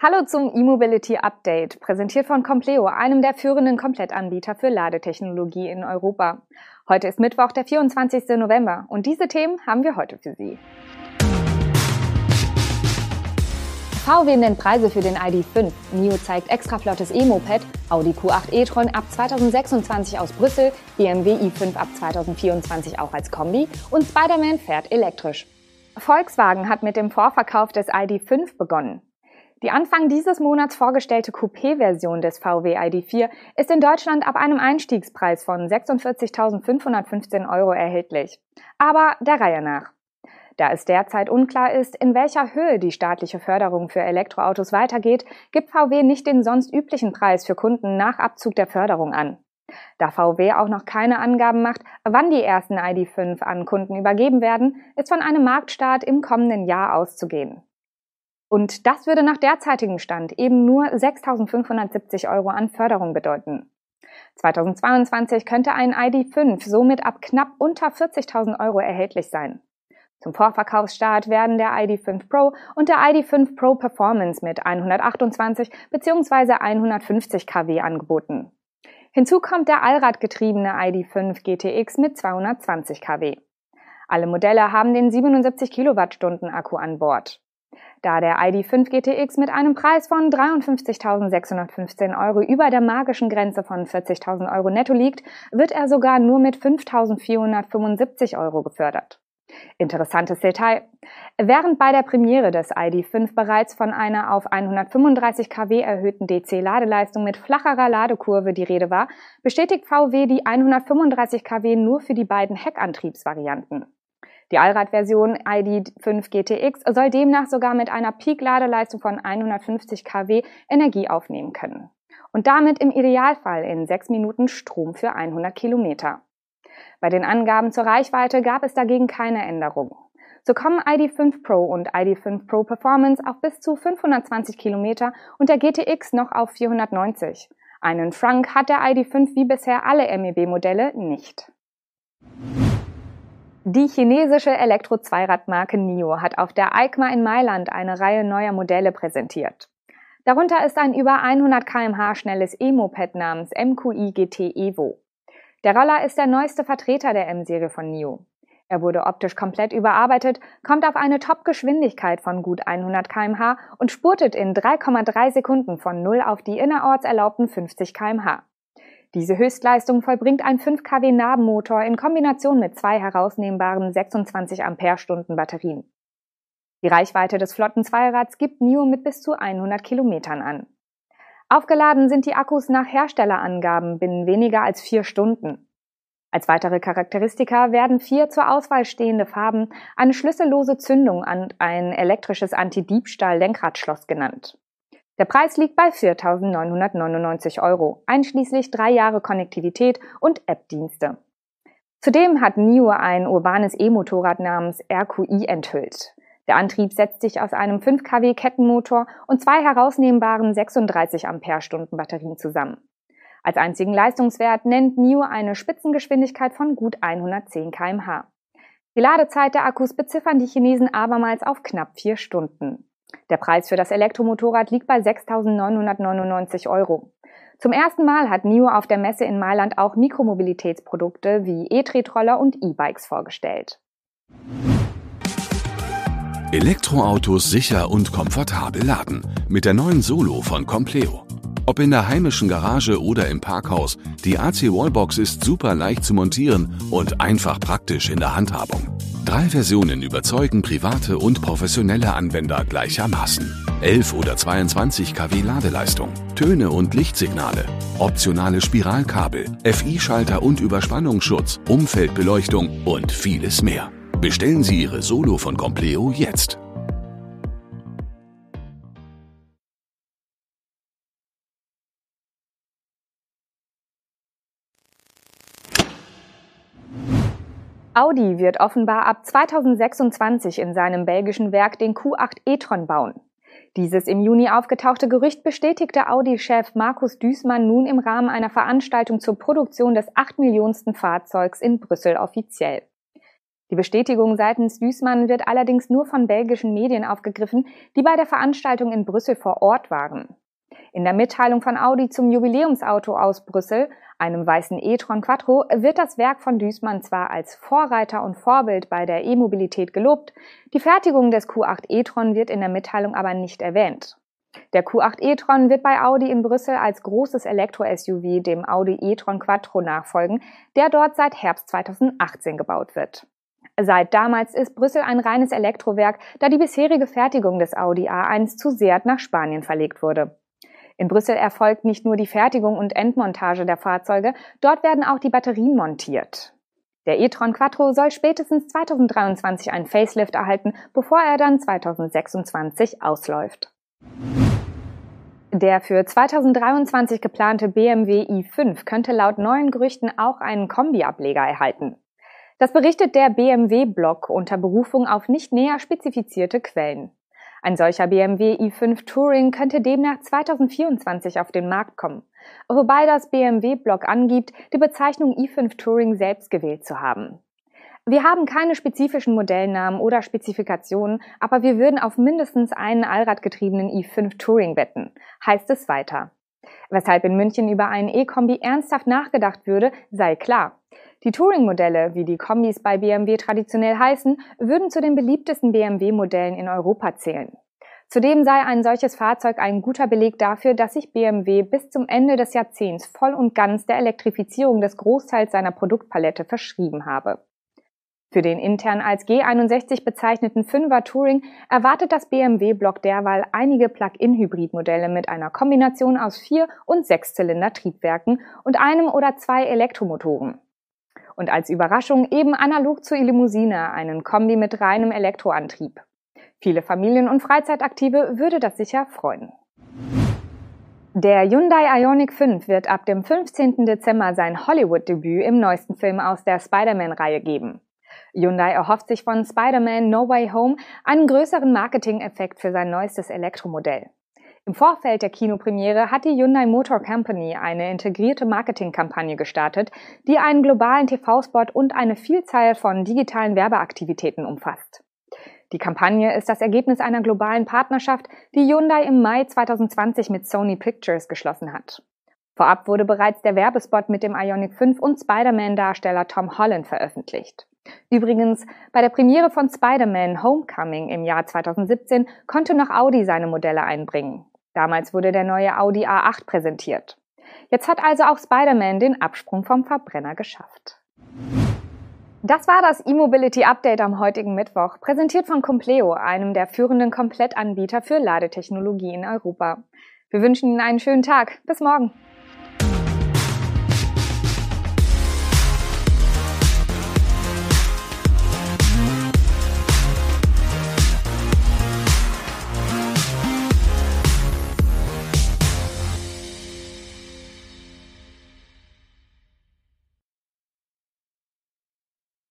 Hallo zum E-Mobility Update, präsentiert von Compleo, einem der führenden Komplettanbieter für Ladetechnologie in Europa. Heute ist Mittwoch, der 24. November und diese Themen haben wir heute für Sie. VW nennt Preise für den ID.5, NIO zeigt extra flottes E-Moped, Audi Q8 e-tron ab 2026 aus Brüssel, BMW i5 ab 2024 auch als Kombi und Spider-Man fährt elektrisch. Volkswagen hat mit dem Vorverkauf des ID.5 begonnen. Die Anfang dieses Monats vorgestellte Coupé-Version des VW ID4 ist in Deutschland ab einem Einstiegspreis von 46.515 Euro erhältlich. Aber der Reihe nach. Da es derzeit unklar ist, in welcher Höhe die staatliche Förderung für Elektroautos weitergeht, gibt VW nicht den sonst üblichen Preis für Kunden nach Abzug der Förderung an. Da VW auch noch keine Angaben macht, wann die ersten ID5 an Kunden übergeben werden, ist von einem Marktstart im kommenden Jahr auszugehen. Und das würde nach derzeitigem Stand eben nur 6.570 Euro an Förderung bedeuten. 2022 könnte ein ID5 somit ab knapp unter 40.000 Euro erhältlich sein. Zum Vorverkaufsstart werden der ID5 Pro und der ID5 Pro Performance mit 128 bzw. 150 kW angeboten. Hinzu kommt der allradgetriebene ID5 GTX mit 220 kW. Alle Modelle haben den 77 Kilowattstunden Akku an Bord. Da der ID.5 GTX mit einem Preis von 53.615 Euro über der magischen Grenze von 40.000 Euro netto liegt, wird er sogar nur mit 5.475 Euro gefördert. Interessantes Detail. Während bei der Premiere des ID.5 bereits von einer auf 135 kW erhöhten DC-Ladeleistung mit flacherer Ladekurve die Rede war, bestätigt VW die 135 kW nur für die beiden Heckantriebsvarianten. Die Allradversion ID5 GTX soll demnach sogar mit einer Peak-Ladeleistung von 150 kW Energie aufnehmen können. Und damit im Idealfall in sechs Minuten Strom für 100 Kilometer. Bei den Angaben zur Reichweite gab es dagegen keine Änderung. So kommen ID5 Pro und ID5 Pro Performance auf bis zu 520 Kilometer und der GTX noch auf 490. Einen Frank hat der ID5 wie bisher alle MEB-Modelle nicht. Die chinesische Elektro-Zweiradmarke NIO hat auf der EICMA in Mailand eine Reihe neuer Modelle präsentiert. Darunter ist ein über 100 kmh schnelles E-Moped namens MQI GT Evo. Der Roller ist der neueste Vertreter der M-Serie von NIO. Er wurde optisch komplett überarbeitet, kommt auf eine Top-Geschwindigkeit von gut 100 kmh und spurtet in 3,3 Sekunden von 0 auf die innerorts erlaubten 50 kmh. Diese Höchstleistung vollbringt ein 5 kW Nabenmotor in Kombination mit zwei herausnehmbaren 26 Ampere-Stunden Batterien. Die Reichweite des flotten Zweirads gibt NIO mit bis zu 100 Kilometern an. Aufgeladen sind die Akkus nach Herstellerangaben binnen weniger als vier Stunden. Als weitere Charakteristika werden vier zur Auswahl stehende Farben, eine schlüssellose Zündung und ein elektrisches Anti-Diebstahl-Lenkradschloss genannt. Der Preis liegt bei 4.999 Euro, einschließlich drei Jahre Konnektivität und App-Dienste. Zudem hat NIO ein urbanes E-Motorrad namens RQI enthüllt. Der Antrieb setzt sich aus einem 5 kW Kettenmotor und zwei herausnehmbaren 36 Ampere-Stunden Batterien zusammen. Als einzigen Leistungswert nennt NIO eine Spitzengeschwindigkeit von gut 110 kmh. Die Ladezeit der Akkus beziffern die Chinesen abermals auf knapp vier Stunden. Der Preis für das Elektromotorrad liegt bei 6.999 Euro. Zum ersten Mal hat NIO auf der Messe in Mailand auch Mikromobilitätsprodukte wie E-Tretroller und E-Bikes vorgestellt. Elektroautos sicher und komfortabel laden mit der neuen Solo von Compleo. Ob in der heimischen Garage oder im Parkhaus, die AC Wallbox ist super leicht zu montieren und einfach praktisch in der Handhabung. Drei Versionen überzeugen private und professionelle Anwender gleichermaßen. 11 oder 22 kW Ladeleistung, Töne und Lichtsignale, optionale Spiralkabel, FI-Schalter und Überspannungsschutz, Umfeldbeleuchtung und vieles mehr. Bestellen Sie Ihre Solo von Compleo jetzt. Audi wird offenbar ab 2026 in seinem belgischen Werk den Q8 e-tron bauen. Dieses im Juni aufgetauchte Gerücht bestätigte Audi-Chef Markus Düßmann nun im Rahmen einer Veranstaltung zur Produktion des acht Millionensten Fahrzeugs in Brüssel offiziell. Die Bestätigung seitens Duismann wird allerdings nur von belgischen Medien aufgegriffen, die bei der Veranstaltung in Brüssel vor Ort waren. In der Mitteilung von Audi zum Jubiläumsauto aus Brüssel, einem weißen e-tron Quattro, wird das Werk von Duismann zwar als Vorreiter und Vorbild bei der E-Mobilität gelobt, die Fertigung des Q8 e-tron wird in der Mitteilung aber nicht erwähnt. Der Q8 e-tron wird bei Audi in Brüssel als großes Elektro-SUV dem Audi e-tron Quattro nachfolgen, der dort seit Herbst 2018 gebaut wird. Seit damals ist Brüssel ein reines Elektrowerk, da die bisherige Fertigung des Audi A1 zu Seat nach Spanien verlegt wurde. In Brüssel erfolgt nicht nur die Fertigung und Endmontage der Fahrzeuge, dort werden auch die Batterien montiert. Der e-tron Quattro soll spätestens 2023 einen Facelift erhalten, bevor er dann 2026 ausläuft. Der für 2023 geplante BMW i5 könnte laut neuen Gerüchten auch einen Kombi-Ableger erhalten. Das berichtet der BMW-Blog unter Berufung auf nicht näher spezifizierte Quellen. Ein solcher BMW i5 Touring könnte demnach 2024 auf den Markt kommen, wobei das BMW-Blog angibt, die Bezeichnung i5 Touring selbst gewählt zu haben. Wir haben keine spezifischen Modellnamen oder Spezifikationen, aber wir würden auf mindestens einen allradgetriebenen i5 Touring wetten, heißt es weiter. Weshalb in München über einen E-Kombi ernsthaft nachgedacht würde, sei klar. Die Touring-Modelle, wie die Kombis bei BMW traditionell heißen, würden zu den beliebtesten BMW-Modellen in Europa zählen. Zudem sei ein solches Fahrzeug ein guter Beleg dafür, dass sich BMW bis zum Ende des Jahrzehnts voll und ganz der Elektrifizierung des Großteils seiner Produktpalette verschrieben habe. Für den intern als G61 bezeichneten 5er Touring erwartet das BMW-Block derweil einige Plug-in-Hybrid-Modelle mit einer Kombination aus Vier- und Sechszylinder-Triebwerken und einem oder zwei Elektromotoren und als Überraschung eben analog zur Limousine einen Kombi mit reinem Elektroantrieb. Viele Familien- und Freizeitaktive würde das sicher freuen. Der Hyundai Ioniq 5 wird ab dem 15. Dezember sein Hollywood-Debüt im neuesten Film aus der Spider-Man-Reihe geben. Hyundai erhofft sich von Spider-Man No Way Home einen größeren Marketing-Effekt für sein neuestes Elektromodell. Im Vorfeld der Kinopremiere hat die Hyundai Motor Company eine integrierte Marketingkampagne gestartet, die einen globalen TV-Spot und eine Vielzahl von digitalen Werbeaktivitäten umfasst. Die Kampagne ist das Ergebnis einer globalen Partnerschaft, die Hyundai im Mai 2020 mit Sony Pictures geschlossen hat. Vorab wurde bereits der Werbespot mit dem Ionic 5 und Spider-Man-Darsteller Tom Holland veröffentlicht. Übrigens, bei der Premiere von Spider-Man Homecoming im Jahr 2017 konnte noch Audi seine Modelle einbringen. Damals wurde der neue Audi A8 präsentiert. Jetzt hat also auch Spider-Man den Absprung vom Verbrenner geschafft. Das war das E-Mobility Update am heutigen Mittwoch, präsentiert von Compleo, einem der führenden Komplettanbieter für Ladetechnologie in Europa. Wir wünschen Ihnen einen schönen Tag. Bis morgen.